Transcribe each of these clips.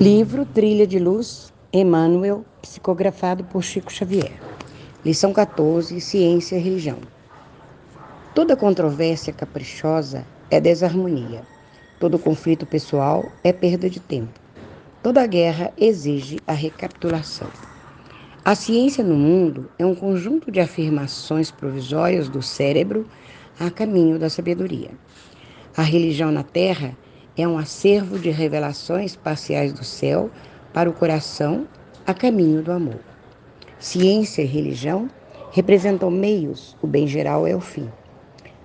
Livro Trilha de Luz, Emmanuel, psicografado por Chico Xavier. Lição 14: Ciência e Religião. Toda controvérsia caprichosa é desarmonia. Todo conflito pessoal é perda de tempo. Toda guerra exige a recapitulação. A ciência no mundo é um conjunto de afirmações provisórias do cérebro a caminho da sabedoria. A religião na Terra é um acervo de revelações parciais do céu para o coração a caminho do amor. Ciência e religião representam meios, o bem geral é o fim.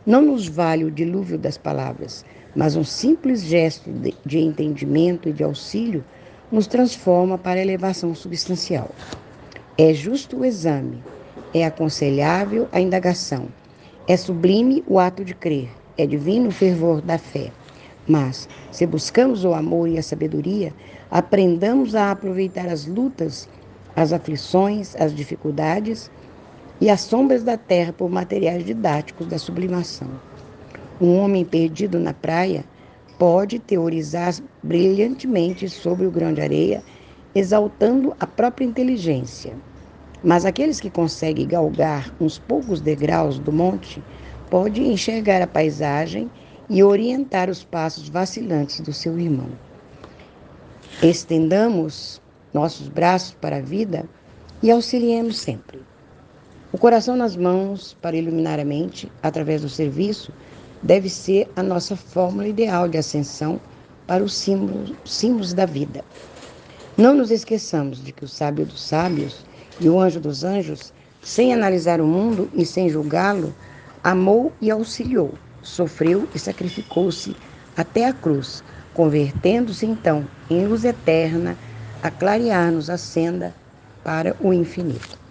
Não nos vale o dilúvio das palavras, mas um simples gesto de, entendimento e de auxílio nos transforma para elevação substancial. É justo o exame, é aconselhável a indagação, é sublime o ato de crer, é divino o fervor da fé. Mas, se buscamos o amor e a sabedoria, aprendamos a aproveitar as lutas, as aflições, as dificuldades e as sombras da terra por materiais didáticos da sublimação. Um homem perdido na praia pode teorizar brilhantemente sobre o grão de areia, exaltando a própria inteligência. Mas aqueles que conseguem galgar uns poucos degraus do monte podem enxergar a paisagem e orientar os passos vacilantes do seu irmão. Estendamos nossos braços para a vida e auxiliemos sempre. O coração nas mãos para iluminar a mente através do serviço deve ser a nossa fórmula ideal de ascensão para os símbolos, símbolos da vida. Não nos esqueçamos de que o sábio dos sábios e o anjo dos anjos, sem analisar o mundo e sem julgá-lo, amou e auxiliou sofreu e sacrificou-se até a cruz, convertendo-se então em luz eterna a clarear-nos a senda para o infinito.